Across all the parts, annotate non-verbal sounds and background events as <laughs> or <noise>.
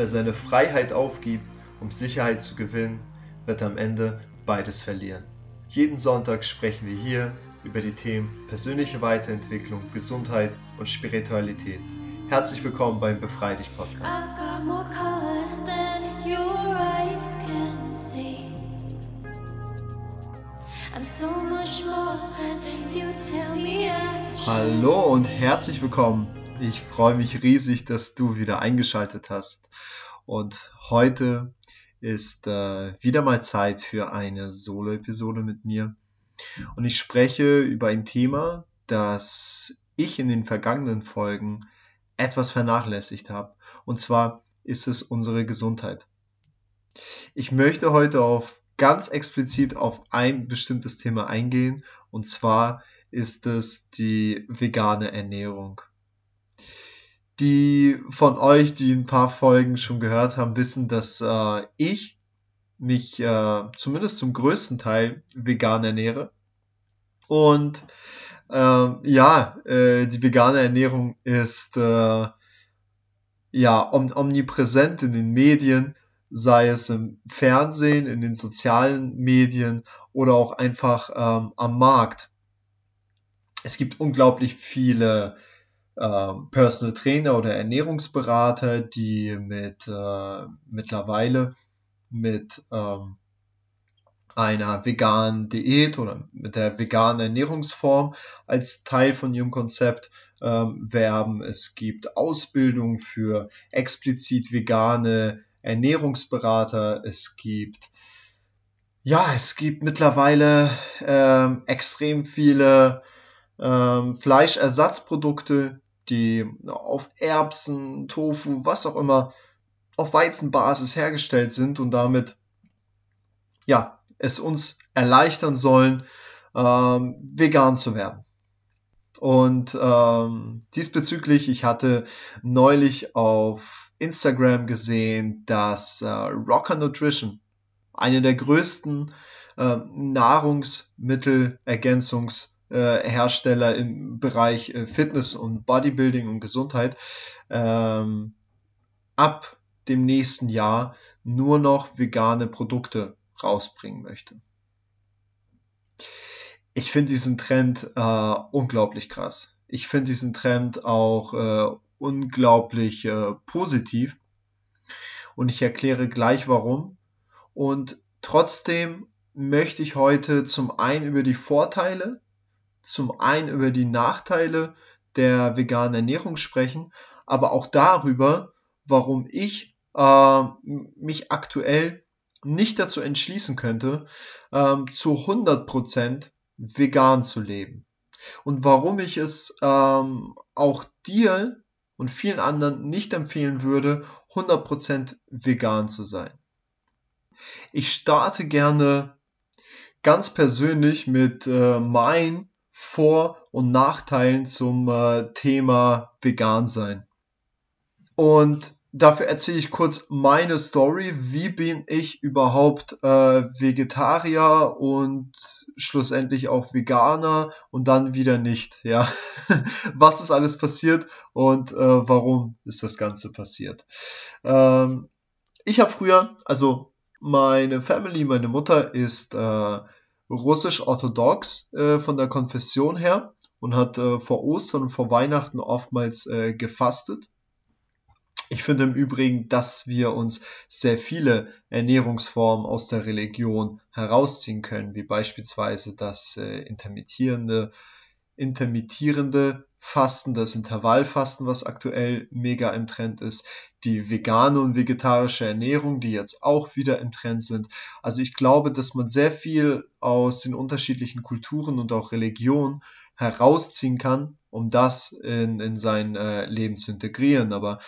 Wer seine Freiheit aufgibt, um Sicherheit zu gewinnen, wird am Ende beides verlieren. Jeden Sonntag sprechen wir hier über die Themen persönliche Weiterentwicklung, Gesundheit und Spiritualität. Herzlich willkommen beim Befrei dich Podcast. Hallo und herzlich willkommen. Ich freue mich riesig, dass du wieder eingeschaltet hast. Und heute ist äh, wieder mal Zeit für eine Solo-Episode mit mir. Und ich spreche über ein Thema, das ich in den vergangenen Folgen etwas vernachlässigt habe. Und zwar ist es unsere Gesundheit. Ich möchte heute auf ganz explizit auf ein bestimmtes Thema eingehen. Und zwar ist es die vegane Ernährung. Die von euch, die ein paar Folgen schon gehört haben, wissen, dass äh, ich mich äh, zumindest zum größten Teil vegan ernähre. Und äh, ja, äh, die vegane Ernährung ist äh, ja om omnipräsent in den Medien, sei es im Fernsehen, in den sozialen Medien oder auch einfach ähm, am Markt. Es gibt unglaublich viele ähm, Personal Trainer oder Ernährungsberater, die mit äh, mittlerweile mit ähm, einer veganen Diät oder mit der veganen Ernährungsform als Teil von ihrem Konzept ähm, werben. Es gibt Ausbildung für explizit vegane Ernährungsberater. Es gibt ja, es gibt mittlerweile ähm, extrem viele ähm, Fleischersatzprodukte, die auf Erbsen, Tofu, was auch immer, auf Weizenbasis hergestellt sind und damit ja, es uns erleichtern sollen, ähm, vegan zu werden. Und ähm, diesbezüglich, ich hatte neulich auf Instagram gesehen, dass äh, Rocker Nutrition, eine der größten äh, Nahrungsmittelergänzungs- Hersteller im Bereich äh, Fitness und Bodybuilding und Gesundheit ähm, ab dem nächsten Jahr nur noch vegane Produkte rausbringen möchte. Ich finde diesen Trend äh, unglaublich krass. Ich finde diesen Trend auch äh, unglaublich äh, positiv. Und ich erkläre gleich warum. Und trotzdem möchte ich heute zum einen über die Vorteile zum einen über die Nachteile der veganen Ernährung sprechen, aber auch darüber, warum ich äh, mich aktuell nicht dazu entschließen könnte, ähm, zu 100% vegan zu leben. Und warum ich es ähm, auch dir und vielen anderen nicht empfehlen würde, 100% vegan zu sein. Ich starte gerne ganz persönlich mit äh, mein vor- und Nachteilen zum äh, Thema vegan sein. Und dafür erzähle ich kurz meine Story. Wie bin ich überhaupt äh, Vegetarier und schlussendlich auch Veganer und dann wieder nicht? Ja, <laughs> was ist alles passiert und äh, warum ist das Ganze passiert? Ähm, ich habe früher, also meine Family, meine Mutter ist äh, russisch-orthodox äh, von der Konfession her und hat äh, vor Ostern und vor Weihnachten oftmals äh, gefastet. Ich finde im Übrigen, dass wir uns sehr viele Ernährungsformen aus der Religion herausziehen können, wie beispielsweise das äh, intermittierende, intermittierende Fasten, das Intervallfasten, was aktuell mega im Trend ist, die vegane und vegetarische Ernährung, die jetzt auch wieder im Trend sind. Also ich glaube, dass man sehr viel aus den unterschiedlichen Kulturen und auch Religionen herausziehen kann, um das in, in sein äh, Leben zu integrieren. Aber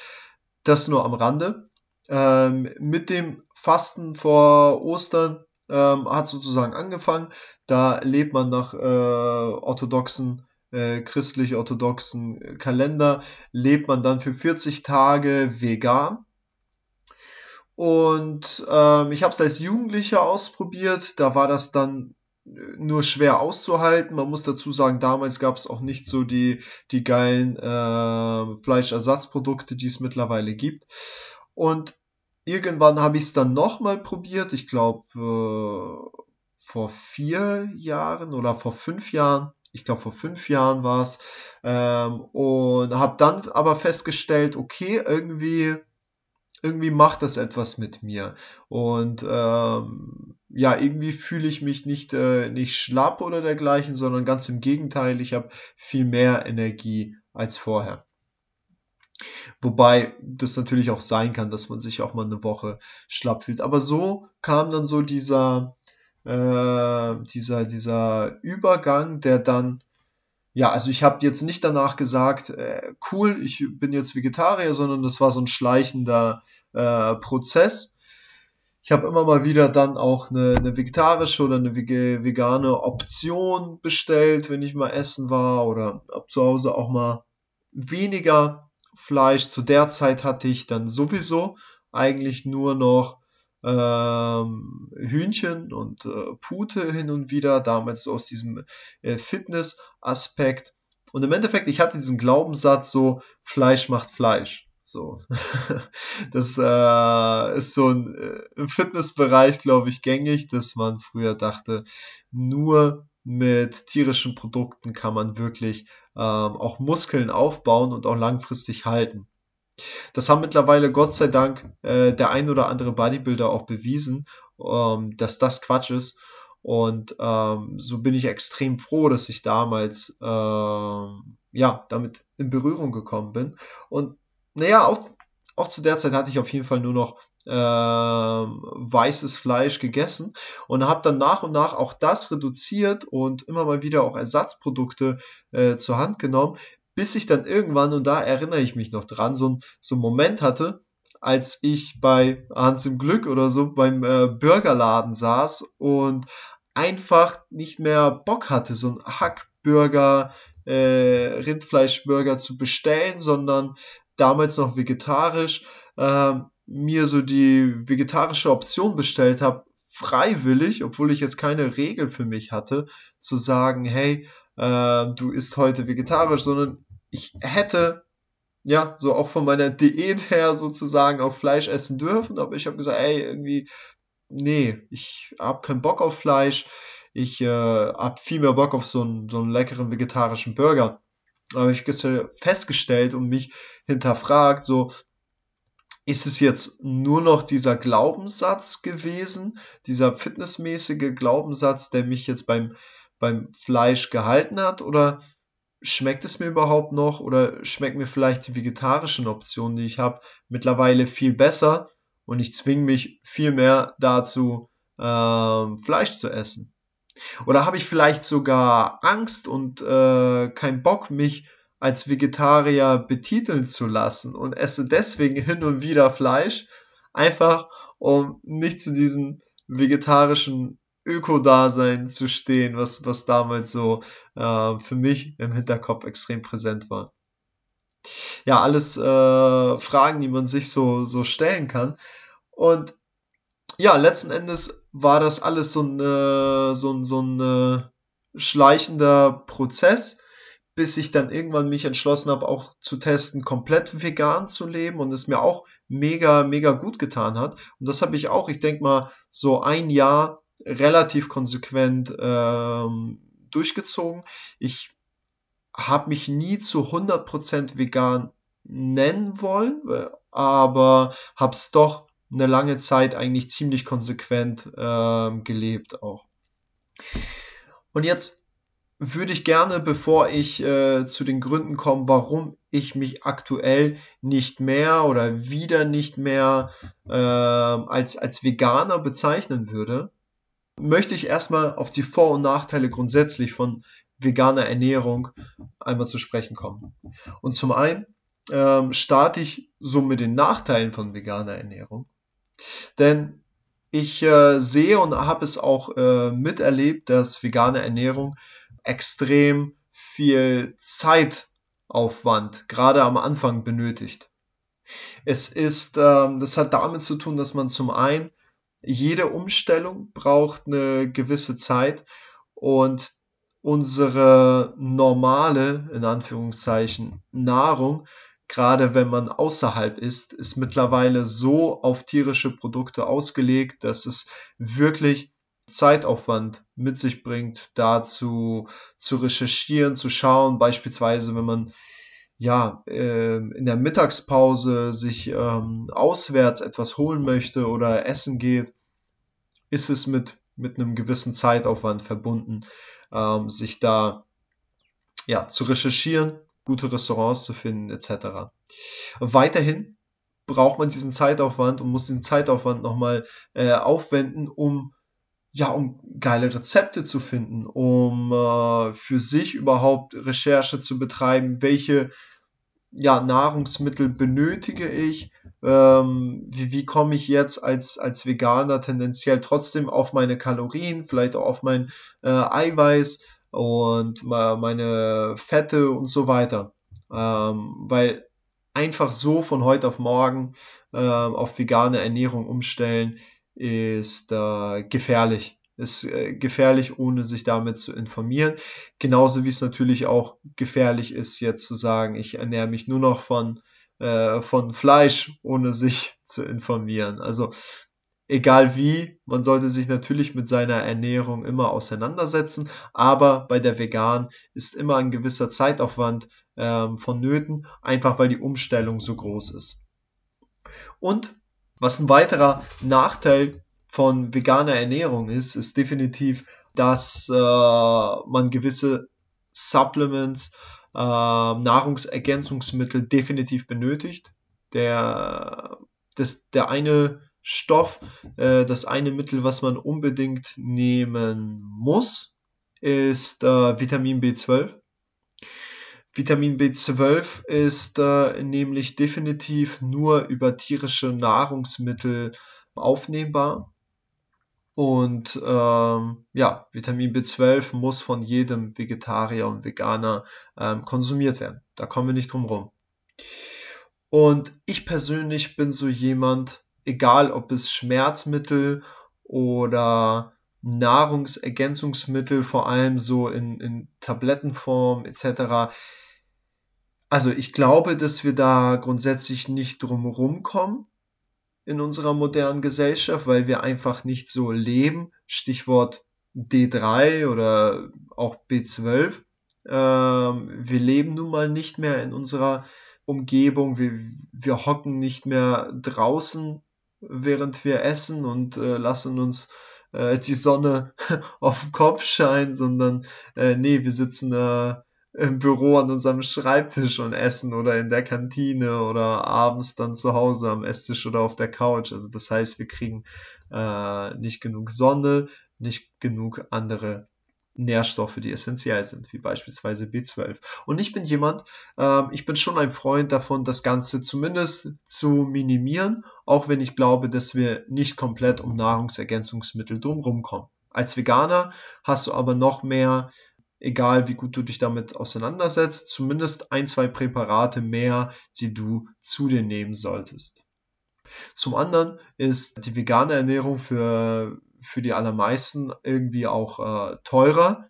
das nur am Rande. Ähm, mit dem Fasten vor Ostern ähm, hat sozusagen angefangen. Da lebt man nach äh, orthodoxen äh, christlich-orthodoxen Kalender lebt man dann für 40 Tage vegan. Und ähm, ich habe es als Jugendlicher ausprobiert. Da war das dann äh, nur schwer auszuhalten. Man muss dazu sagen, damals gab es auch nicht so die, die geilen äh, Fleischersatzprodukte, die es mittlerweile gibt. Und irgendwann habe ich es dann nochmal probiert. Ich glaube, äh, vor vier Jahren oder vor fünf Jahren. Ich glaube, vor fünf Jahren war es. Ähm, und habe dann aber festgestellt, okay, irgendwie irgendwie macht das etwas mit mir. Und ähm, ja, irgendwie fühle ich mich nicht, äh, nicht schlapp oder dergleichen, sondern ganz im Gegenteil, ich habe viel mehr Energie als vorher. Wobei das natürlich auch sein kann, dass man sich auch mal eine Woche schlapp fühlt. Aber so kam dann so dieser, äh, dieser, dieser Übergang, der dann ja, also ich habe jetzt nicht danach gesagt, äh, cool, ich bin jetzt Vegetarier, sondern das war so ein schleichender äh, Prozess. Ich habe immer mal wieder dann auch eine, eine vegetarische oder eine vegane Option bestellt, wenn ich mal essen war oder ab zu Hause auch mal weniger Fleisch. Zu der Zeit hatte ich dann sowieso eigentlich nur noch ähm, Hühnchen und äh, Pute hin und wieder, damals so aus diesem äh, Fitness-Aspekt. Und im Endeffekt, ich hatte diesen Glaubenssatz so, Fleisch macht Fleisch. So. <laughs> das äh, ist so ein, äh, im Fitnessbereich, glaube ich, gängig, dass man früher dachte, nur mit tierischen Produkten kann man wirklich ähm, auch Muskeln aufbauen und auch langfristig halten. Das haben mittlerweile Gott sei Dank äh, der ein oder andere Bodybuilder auch bewiesen, ähm, dass das Quatsch ist. Und ähm, so bin ich extrem froh, dass ich damals ähm, ja damit in Berührung gekommen bin. Und naja, auch, auch zu der Zeit hatte ich auf jeden Fall nur noch äh, weißes Fleisch gegessen und habe dann nach und nach auch das reduziert und immer mal wieder auch Ersatzprodukte äh, zur Hand genommen, bis ich dann irgendwann, und da erinnere ich mich noch dran, so, so einen Moment hatte, als ich bei Hans im Glück oder so beim äh, Burgerladen saß und einfach nicht mehr Bock hatte, so einen Hackburger, äh, Rindfleischburger zu bestellen, sondern damals noch vegetarisch, äh, mir so die vegetarische Option bestellt habe, freiwillig, obwohl ich jetzt keine Regel für mich hatte, zu sagen, hey, äh, du isst heute vegetarisch, sondern ich hätte ja so auch von meiner Diät her sozusagen auch Fleisch essen dürfen, aber ich habe gesagt, ey, irgendwie, nee, ich habe keinen Bock auf Fleisch, ich äh, habe viel mehr Bock auf so einen, so einen leckeren vegetarischen Burger. Habe ich festgestellt und mich hinterfragt, so, ist es jetzt nur noch dieser Glaubenssatz gewesen, dieser fitnessmäßige Glaubenssatz, der mich jetzt beim beim Fleisch gehalten hat? Oder schmeckt es mir überhaupt noch? Oder schmecken mir vielleicht die vegetarischen Optionen, die ich habe, mittlerweile viel besser? Und ich zwinge mich viel mehr dazu, äh, Fleisch zu essen. Oder habe ich vielleicht sogar Angst und äh, keinen Bock, mich als Vegetarier betiteln zu lassen und esse deswegen hin und wieder Fleisch, einfach um nicht zu diesem vegetarischen Öko-Dasein zu stehen, was, was damals so äh, für mich im Hinterkopf extrem präsent war. Ja, alles äh, Fragen, die man sich so, so stellen kann. Und ja, letzten Endes war das alles so ein, äh, so ein, so ein äh, schleichender Prozess, bis ich dann irgendwann mich entschlossen habe, auch zu testen, komplett vegan zu leben und es mir auch mega, mega gut getan hat. Und das habe ich auch, ich denke mal, so ein Jahr relativ konsequent ähm, durchgezogen. Ich habe mich nie zu 100% vegan nennen wollen, aber habe es doch eine lange Zeit eigentlich ziemlich konsequent ähm, gelebt auch. Und jetzt würde ich gerne, bevor ich äh, zu den Gründen komme, warum ich mich aktuell nicht mehr oder wieder nicht mehr äh, als, als Veganer bezeichnen würde, möchte ich erstmal auf die Vor- und Nachteile grundsätzlich von veganer Ernährung einmal zu sprechen kommen. Und zum einen ähm, starte ich so mit den Nachteilen von veganer Ernährung. Denn ich äh, sehe und habe es auch äh, miterlebt, dass vegane Ernährung extrem viel Zeitaufwand gerade am Anfang benötigt. Es ist, ähm, das hat damit zu tun, dass man zum einen jede Umstellung braucht eine gewisse Zeit und unsere normale, in Anführungszeichen, Nahrung gerade wenn man außerhalb ist, ist mittlerweile so auf tierische Produkte ausgelegt, dass es wirklich Zeitaufwand mit sich bringt, dazu zu recherchieren, zu schauen, beispielsweise wenn man ja äh, in der Mittagspause sich ähm, auswärts etwas holen möchte oder essen geht, ist es mit mit einem gewissen Zeitaufwand verbunden, ähm, sich da ja zu recherchieren, gute Restaurants zu finden etc. Weiterhin braucht man diesen Zeitaufwand und muss diesen Zeitaufwand nochmal äh, aufwenden, um ja, um geile Rezepte zu finden, um äh, für sich überhaupt Recherche zu betreiben, welche ja, Nahrungsmittel benötige ich, ähm, wie, wie komme ich jetzt als, als Veganer tendenziell trotzdem auf meine Kalorien, vielleicht auch auf mein äh, Eiweiß und meine Fette und so weiter. Ähm, weil einfach so von heute auf morgen äh, auf vegane Ernährung umstellen ist äh, gefährlich. Ist äh, gefährlich, ohne sich damit zu informieren. Genauso wie es natürlich auch gefährlich ist, jetzt zu sagen, ich ernähre mich nur noch von, äh, von Fleisch, ohne sich <laughs> zu informieren. Also egal wie, man sollte sich natürlich mit seiner Ernährung immer auseinandersetzen, aber bei der Vegan ist immer ein gewisser Zeitaufwand ähm, vonnöten, einfach weil die Umstellung so groß ist. Und was ein weiterer Nachteil von veganer Ernährung ist, ist definitiv, dass äh, man gewisse Supplements, äh, Nahrungsergänzungsmittel definitiv benötigt. Der, das, der eine Stoff, äh, das eine Mittel, was man unbedingt nehmen muss, ist äh, Vitamin B12. Vitamin B12 ist äh, nämlich definitiv nur über tierische Nahrungsmittel aufnehmbar. Und ähm, ja, Vitamin B12 muss von jedem Vegetarier und Veganer ähm, konsumiert werden. Da kommen wir nicht drum rum. Und ich persönlich bin so jemand, egal ob es Schmerzmittel oder Nahrungsergänzungsmittel, vor allem so in, in Tablettenform etc. Also ich glaube, dass wir da grundsätzlich nicht drum kommen in unserer modernen Gesellschaft, weil wir einfach nicht so leben. Stichwort D3 oder auch B12. Ähm, wir leben nun mal nicht mehr in unserer Umgebung. Wir, wir hocken nicht mehr draußen während wir essen und äh, lassen uns äh, die Sonne <laughs> auf den Kopf scheinen, sondern äh, nee, wir sitzen im Büro an unserem Schreibtisch und essen oder in der Kantine oder abends dann zu Hause am Esstisch oder auf der Couch. Also das heißt, wir kriegen äh, nicht genug Sonne, nicht genug andere Nährstoffe, die essentiell sind, wie beispielsweise B12. Und ich bin jemand, äh, ich bin schon ein Freund davon, das Ganze zumindest zu minimieren, auch wenn ich glaube, dass wir nicht komplett um Nahrungsergänzungsmittel drumherum kommen. Als Veganer hast du aber noch mehr, egal wie gut du dich damit auseinandersetzt, zumindest ein, zwei Präparate mehr, die du zu dir nehmen solltest. Zum anderen ist die vegane Ernährung für für die allermeisten irgendwie auch äh, teurer.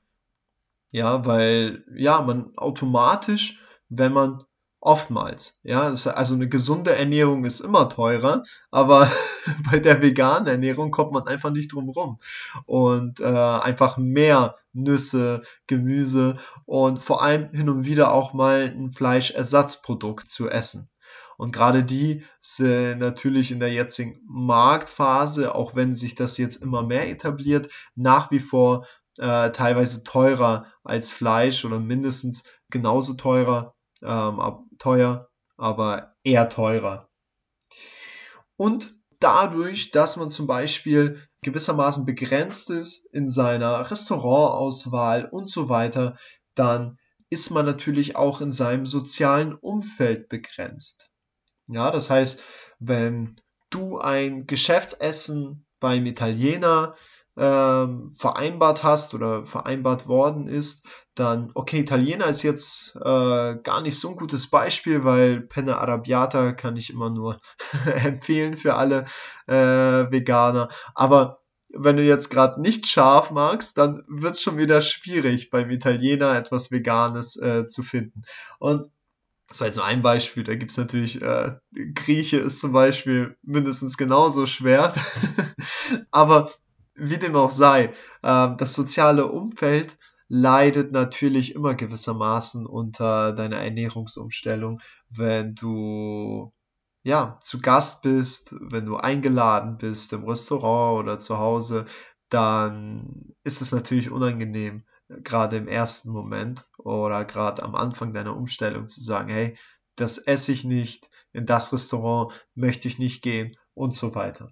Ja, weil ja, man automatisch, wenn man oftmals, ja, also eine gesunde Ernährung ist immer teurer, aber <laughs> bei der veganen Ernährung kommt man einfach nicht drum rum und äh, einfach mehr Nüsse, Gemüse und vor allem hin und wieder auch mal ein Fleischersatzprodukt zu essen. Und gerade die sind natürlich in der jetzigen Marktphase, auch wenn sich das jetzt immer mehr etabliert, nach wie vor äh, teilweise teurer als Fleisch oder mindestens genauso teurer, ähm, teuer, aber eher teurer. Und dadurch, dass man zum Beispiel gewissermaßen begrenzt ist in seiner Restaurantauswahl und so weiter, dann ist man natürlich auch in seinem sozialen Umfeld begrenzt. Ja, das heißt, wenn du ein Geschäftsessen beim Italiener ähm, vereinbart hast oder vereinbart worden ist, dann, okay, Italiener ist jetzt äh, gar nicht so ein gutes Beispiel, weil Penne Arrabbiata kann ich immer nur <laughs> empfehlen für alle äh, Veganer. Aber wenn du jetzt gerade nicht scharf magst, dann wird es schon wieder schwierig, beim Italiener etwas Veganes äh, zu finden. Und Das war jetzt nur ein Beispiel, da gibt es natürlich, äh, Grieche ist zum Beispiel mindestens genauso schwer. <laughs> Aber wie dem auch sei, äh, das soziale Umfeld leidet natürlich immer gewissermaßen unter deiner Ernährungsumstellung, wenn du ja zu Gast bist, wenn du eingeladen bist im Restaurant oder zu Hause, dann ist es natürlich unangenehm, gerade im ersten Moment oder gerade am Anfang deiner Umstellung zu sagen, hey, das esse ich nicht, in das Restaurant möchte ich nicht gehen und so weiter.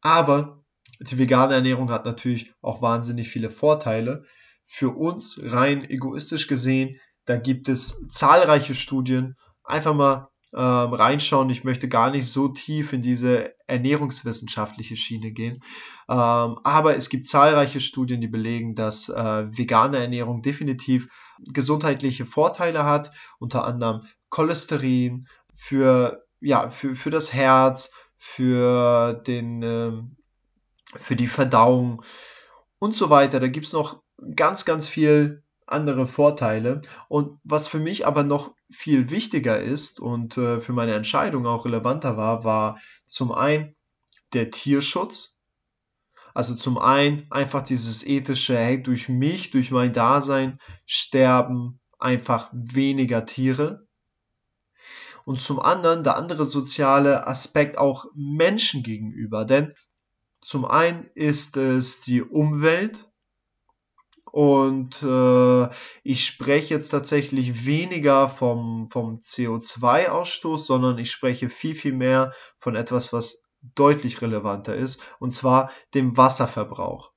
Aber die vegane Ernährung hat natürlich auch wahnsinnig viele Vorteile. Für uns rein egoistisch gesehen, da gibt es zahlreiche Studien. Einfach mal ähm, reinschauen. Ich möchte gar nicht so tief in diese ernährungswissenschaftliche Schiene gehen. Ähm, aber es gibt zahlreiche Studien, die belegen, dass äh, vegane Ernährung definitiv gesundheitliche Vorteile hat, unter anderem Cholesterin für, ja, für, für das Herz, für, den, äh, für die Verdauung und so weiter. Da gibt es noch ganz, ganz viel andere Vorteile. Und was für mich aber noch viel wichtiger ist und äh, für meine Entscheidung auch relevanter war, war zum einen der Tierschutz. Also zum einen einfach dieses ethische, hey, durch mich, durch mein Dasein sterben einfach weniger Tiere. Und zum anderen der andere soziale Aspekt auch Menschen gegenüber. Denn zum einen ist es die Umwelt, und äh, ich spreche jetzt tatsächlich weniger vom, vom CO2-Ausstoß, sondern ich spreche viel, viel mehr von etwas, was deutlich relevanter ist, und zwar dem Wasserverbrauch.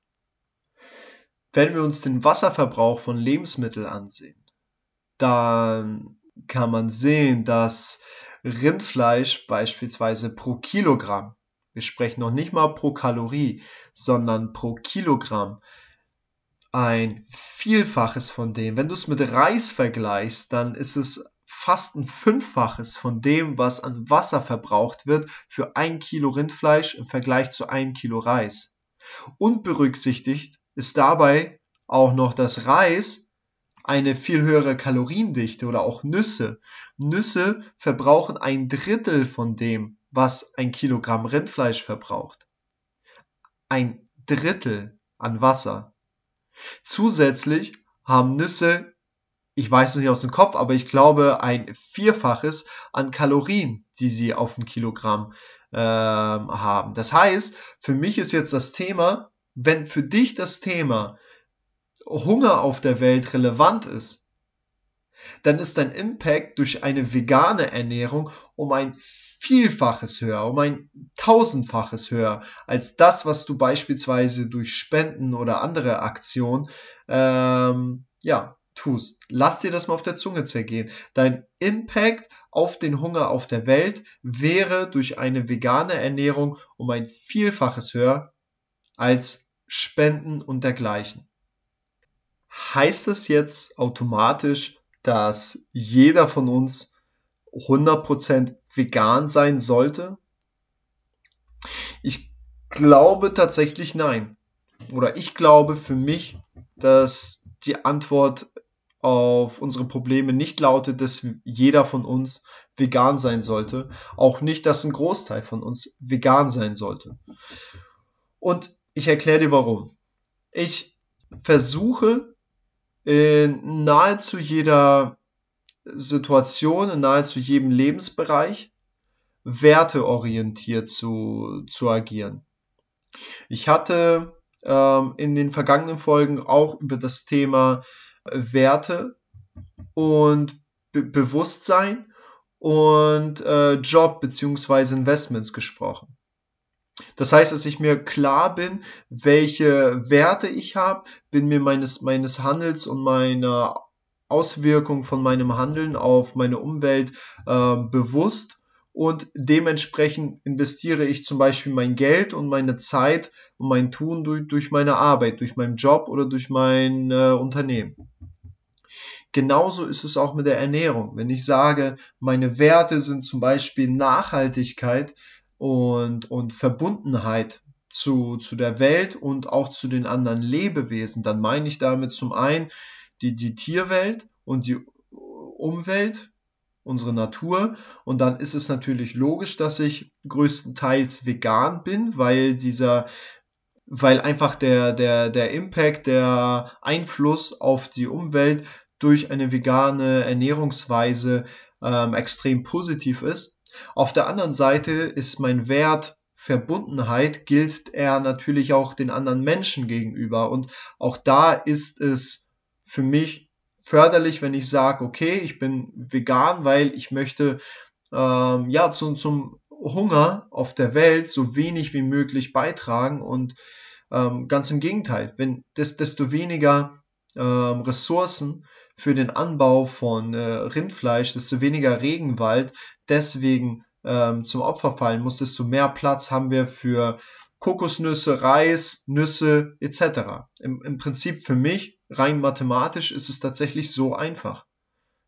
Wenn wir uns den Wasserverbrauch von Lebensmitteln ansehen, dann kann man sehen, dass Rindfleisch beispielsweise pro Kilogramm, wir sprechen noch nicht mal pro Kalorie, sondern pro Kilogramm, ein Vielfaches von dem. Wenn du es mit Reis vergleichst, dann ist es fast ein Fünffaches von dem, was an Wasser verbraucht wird für ein Kilo Rindfleisch im Vergleich zu einem Kilo Reis. Und berücksichtigt ist dabei auch noch das Reis eine viel höhere Kaloriendichte oder auch Nüsse. Nüsse verbrauchen ein Drittel von dem, was ein Kilogramm Rindfleisch verbraucht. Ein Drittel an Wasser. Zusätzlich haben Nüsse, ich weiß es nicht aus dem Kopf, aber ich glaube ein Vierfaches an Kalorien, die sie auf ein Kilogramm äh, haben. Das heißt, für mich ist jetzt das Thema, wenn für dich das Thema Hunger auf der Welt relevant ist, dann ist dein Impact durch eine vegane Ernährung um ein Vielfaches höher, um ein Tausendfaches höher als das, was du beispielsweise durch Spenden oder andere Aktionen ähm, ja, tust. Lass dir das mal auf der Zunge zergehen. Dein Impact auf den Hunger auf der Welt wäre durch eine vegane Ernährung um ein Vielfaches höher als Spenden und dergleichen. Heißt das jetzt automatisch, dass jeder von uns 100% vegan sein sollte? Ich glaube tatsächlich nein. Oder ich glaube für mich, dass die Antwort auf unsere Probleme nicht lautet, dass jeder von uns vegan sein sollte. Auch nicht, dass ein Großteil von uns vegan sein sollte. Und ich erkläre dir warum. Ich versuche in nahezu jeder Situation in nahezu jedem Lebensbereich werteorientiert zu, zu agieren. Ich hatte ähm, in den vergangenen Folgen auch über das Thema Werte und Be Bewusstsein und äh, Job beziehungsweise Investments gesprochen. Das heißt, dass ich mir klar bin, welche Werte ich habe, bin mir meines, meines Handels und meiner Auswirkungen von meinem Handeln auf meine Umwelt äh, bewusst und dementsprechend investiere ich zum Beispiel mein Geld und meine Zeit und mein Tun durch, durch meine Arbeit, durch meinen Job oder durch mein äh, Unternehmen. Genauso ist es auch mit der Ernährung. Wenn ich sage, meine Werte sind zum Beispiel Nachhaltigkeit und, und Verbundenheit zu, zu der Welt und auch zu den anderen Lebewesen, dann meine ich damit zum einen die, die Tierwelt und die Umwelt unsere Natur. Und dann ist es natürlich logisch, dass ich größtenteils vegan bin, weil dieser, weil einfach der, der, der Impact, der Einfluss auf die Umwelt durch eine vegane Ernährungsweise ähm, extrem positiv ist. Auf der anderen Seite ist mein Wert Verbundenheit gilt er natürlich auch den anderen Menschen gegenüber. Und auch da ist es für mich förderlich, wenn ich sage, okay, ich bin vegan, weil ich möchte ähm, ja zu, zum Hunger auf der Welt so wenig wie möglich beitragen und ähm, ganz im Gegenteil, wenn desto weniger ähm, Ressourcen für den Anbau von äh, Rindfleisch, desto weniger Regenwald deswegen ähm, zum Opfer fallen muss, desto mehr Platz haben wir für Kokosnüsse, Reis, Nüsse etc. Im, Im Prinzip für mich, rein mathematisch, ist es tatsächlich so einfach.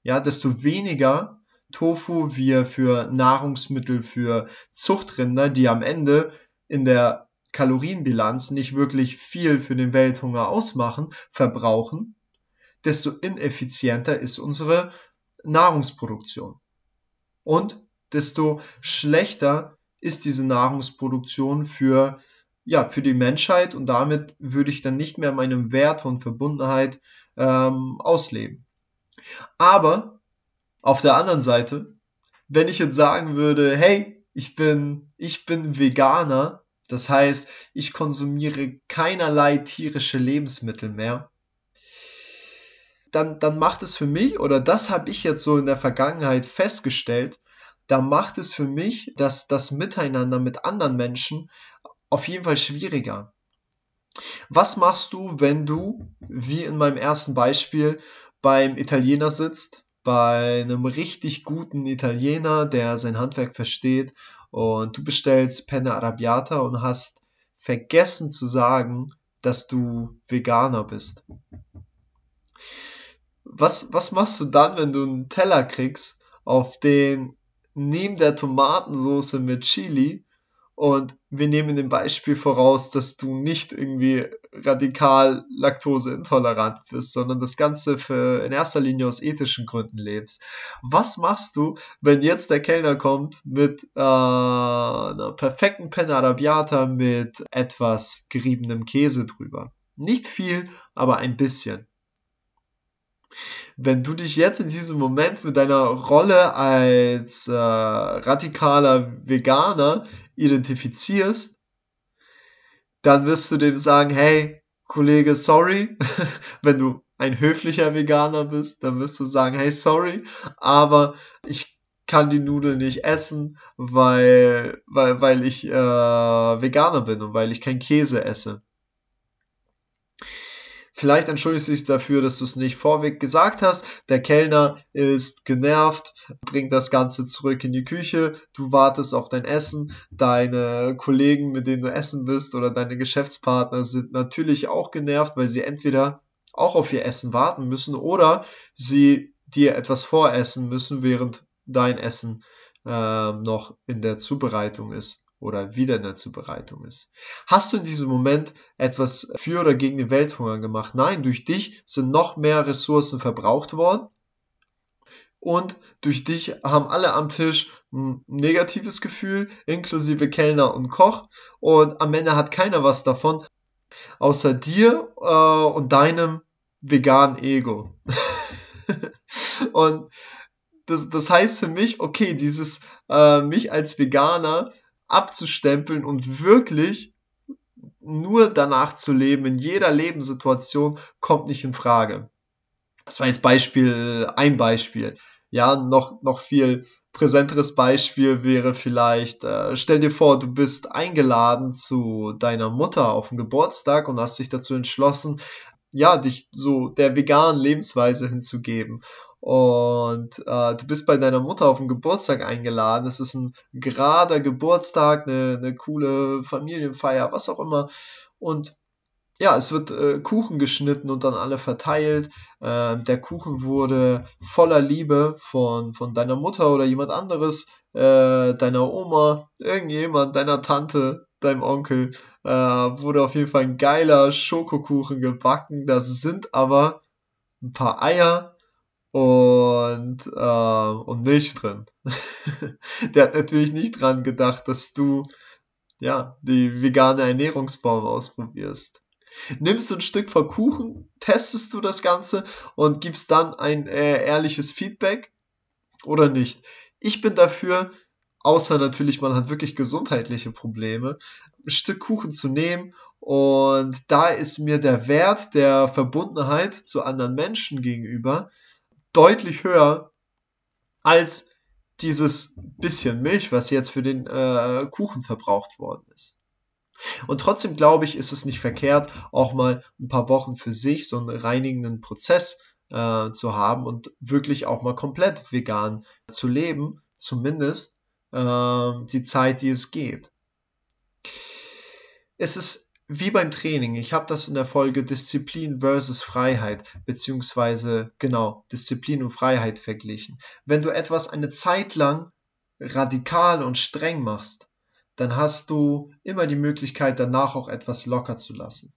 Ja, desto weniger Tofu wir für Nahrungsmittel für Zuchtrinder, die am Ende in der Kalorienbilanz nicht wirklich viel für den Welthunger ausmachen, verbrauchen, desto ineffizienter ist unsere Nahrungsproduktion. Und desto schlechter ist diese Nahrungsproduktion für, ja, für die Menschheit und damit würde ich dann nicht mehr meinen Wert von Verbundenheit ähm, ausleben. Aber auf der anderen Seite, wenn ich jetzt sagen würde, hey, ich bin, ich bin Veganer, das heißt, ich konsumiere keinerlei tierische Lebensmittel mehr, dann, dann macht es für mich, oder das habe ich jetzt so in der Vergangenheit festgestellt, da macht es für mich das, das Miteinander mit anderen Menschen auf jeden Fall schwieriger. Was machst du, wenn du, wie in meinem ersten Beispiel, beim Italiener sitzt, bei einem richtig guten Italiener, der sein Handwerk versteht, und du bestellst Penne Arrabbiata und hast vergessen zu sagen, dass du Veganer bist. Was, was machst du dann, wenn du einen Teller kriegst, auf den neben der Tomatensauce mit Chili und wir nehmen dem Beispiel voraus, dass du nicht irgendwie radikal laktoseintolerant bist, sondern das Ganze für in erster Linie aus ethischen Gründen lebst. Was machst du, wenn jetzt der Kellner kommt mit äh, einer perfekten Penne Arrabbiata mit etwas geriebenem Käse drüber? Nicht viel, aber ein bisschen wenn du dich jetzt in diesem Moment mit deiner Rolle als äh, radikaler Veganer identifizierst, dann wirst du dem sagen, hey, Kollege, sorry, <laughs> wenn du ein höflicher Veganer bist, dann wirst du sagen, hey, sorry, aber ich kann die Nudeln nicht essen, weil, weil, weil ich äh, Veganer bin und weil ich kein Käse esse. Vielleicht entschuldigst du dich dafür, dass du es nicht vorweg gesagt hast. Der Kellner ist genervt, bringt das Ganze zurück in die Küche. Du wartest auf dein Essen. Deine Kollegen, mit denen du essen bist oder deine Geschäftspartner sind natürlich auch genervt, weil sie entweder auch auf ihr Essen warten müssen oder sie dir etwas voressen müssen, während dein Essen äh, noch in der Zubereitung ist oder wieder in der Zubereitung ist. Hast du in diesem Moment etwas für oder gegen den Welthunger gemacht? Nein, durch dich sind noch mehr Ressourcen verbraucht worden und durch dich haben alle am Tisch ein negatives Gefühl, inklusive Kellner und Koch und am Ende hat keiner was davon, außer dir äh, und deinem veganen Ego. <laughs> und das, das heißt für mich, okay, dieses äh, mich als Veganer abzustempeln und wirklich nur danach zu leben in jeder Lebenssituation kommt nicht in Frage. Das war jetzt Beispiel, ein Beispiel. Ja, noch, noch viel präsenteres Beispiel wäre vielleicht, äh, stell dir vor, du bist eingeladen zu deiner Mutter auf den Geburtstag und hast dich dazu entschlossen, ja, dich so der veganen Lebensweise hinzugeben und äh, du bist bei deiner Mutter auf den Geburtstag eingeladen. Es ist ein gerader Geburtstag, eine, eine coole Familienfeier, was auch immer. Und ja, es wird äh, Kuchen geschnitten und dann alle verteilt. Äh, der Kuchen wurde voller Liebe von, von deiner Mutter oder jemand anderes, äh, deiner Oma, irgendjemand, deiner Tante, deinem Onkel, äh, wurde auf jeden Fall ein geiler Schokokuchen gebacken. Das sind aber ein paar Eier, und, äh, und Milch drin. <laughs> Der hat natürlich nicht dran gedacht, dass du ja die vegane Ernährungsform ausprobierst. Nimmst du ein Stück von Kuchen, testest du das Ganze und gibst dann ein äh, ehrliches Feedback oder nicht. Ich bin dafür, außer natürlich man hat wirklich gesundheitliche Probleme, ein Stück Kuchen zu nehmen und da ist mir der Wert der Verbundenheit zu anderen Menschen gegenüber deutlich höher als dieses bisschen Milch, was jetzt für den äh, Kuchen verbraucht worden ist. Und trotzdem glaube ich, ist es nicht verkehrt, auch mal ein paar Wochen für sich so einen reinigenden Prozess äh, zu haben und wirklich auch mal komplett vegan zu leben, zumindest äh, die Zeit, die es geht. Es ist wie beim Training, ich habe das in der Folge Disziplin versus Freiheit, beziehungsweise genau, Disziplin und Freiheit verglichen. Wenn du etwas eine Zeit lang radikal und streng machst, dann hast du immer die Möglichkeit, danach auch etwas locker zu lassen.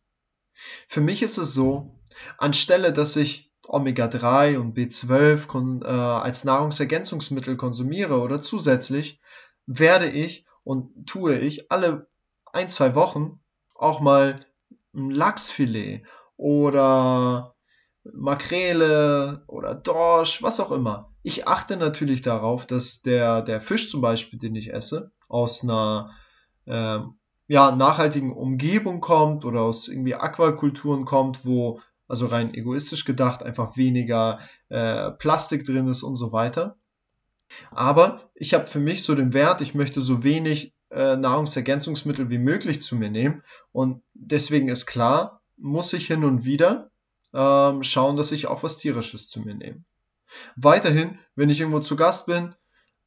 Für mich ist es so, anstelle dass ich Omega-3 und B12 äh, als Nahrungsergänzungsmittel konsumiere oder zusätzlich, werde ich und tue ich alle ein, zwei Wochen auch mal ein Lachsfilet oder Makrele oder Dorsch, was auch immer. Ich achte natürlich darauf, dass der, der Fisch zum Beispiel, den ich esse, aus einer äh, ja, nachhaltigen Umgebung kommt oder aus irgendwie Aquakulturen kommt, wo, also rein egoistisch gedacht, einfach weniger äh, Plastik drin ist und so weiter. Aber ich habe für mich so den Wert, ich möchte so wenig äh, Nahrungsergänzungsmittel wie möglich zu mir nehmen. Und deswegen ist klar, muss ich hin und wieder ähm, schauen, dass ich auch was Tierisches zu mir nehme. Weiterhin, wenn ich irgendwo zu Gast bin,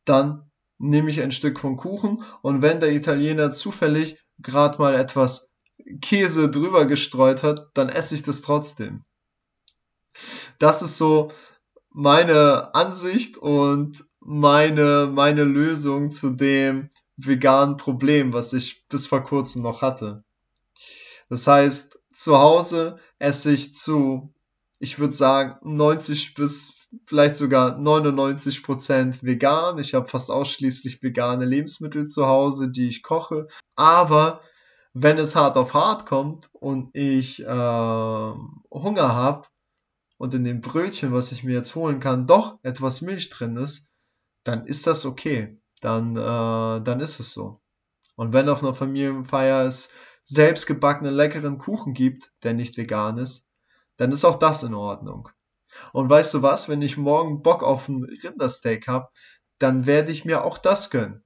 dann nehme ich ein Stück vom Kuchen und wenn der Italiener zufällig gerade mal etwas Käse drüber gestreut hat, dann esse ich das trotzdem. Das ist so meine Ansicht und meine, meine Lösung zu dem, veganen Problem, was ich bis vor kurzem noch hatte. Das heißt, zu Hause esse ich zu, ich würde sagen, 90 bis vielleicht sogar 99 Prozent vegan. Ich habe fast ausschließlich vegane Lebensmittel zu Hause, die ich koche. Aber wenn es hart auf hart kommt und ich äh, Hunger habe und in dem Brötchen, was ich mir jetzt holen kann, doch etwas Milch drin ist, dann ist das okay dann, äh, dann ist es so. Und wenn auf einer Familienfeier es selbstgebackenen leckeren Kuchen gibt, der nicht vegan ist, dann ist auch das in Ordnung. Und weißt du was, wenn ich morgen Bock auf ein Rindersteak habe, dann werde ich mir auch das gönnen.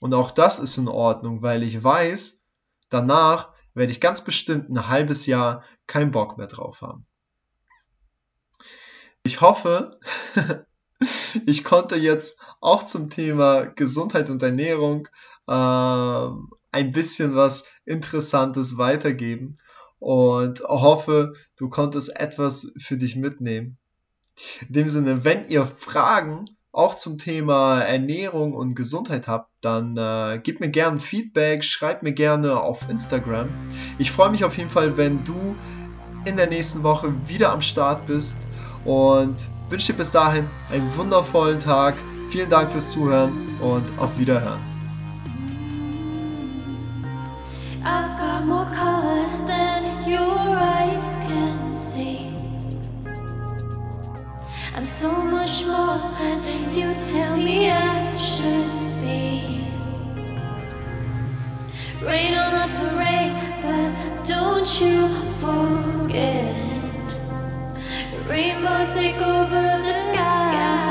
Und auch das ist in Ordnung, weil ich weiß, danach werde ich ganz bestimmt ein halbes Jahr keinen Bock mehr drauf haben. Ich hoffe, <laughs> <laughs> ich konnte jetzt auch zum Thema Gesundheit und Ernährung äh, ein bisschen was Interessantes weitergeben und hoffe, du konntest etwas für dich mitnehmen. In dem Sinne, wenn ihr Fragen auch zum Thema Ernährung und Gesundheit habt, dann äh, gebt mir gerne Feedback, schreibt mir gerne auf Instagram. Ich freue mich auf jeden Fall, wenn du in der nächsten Woche wieder am Start bist und wünsche dir bis dahin einen wundervollen Tag. Vielen Dank fürs Zuhören und auf Wiederhören. I've got more colors than your eyes can see. I'm so much more than you tell me I should be. Rain on a parade, but don't you forget. Rainbows take over the sky.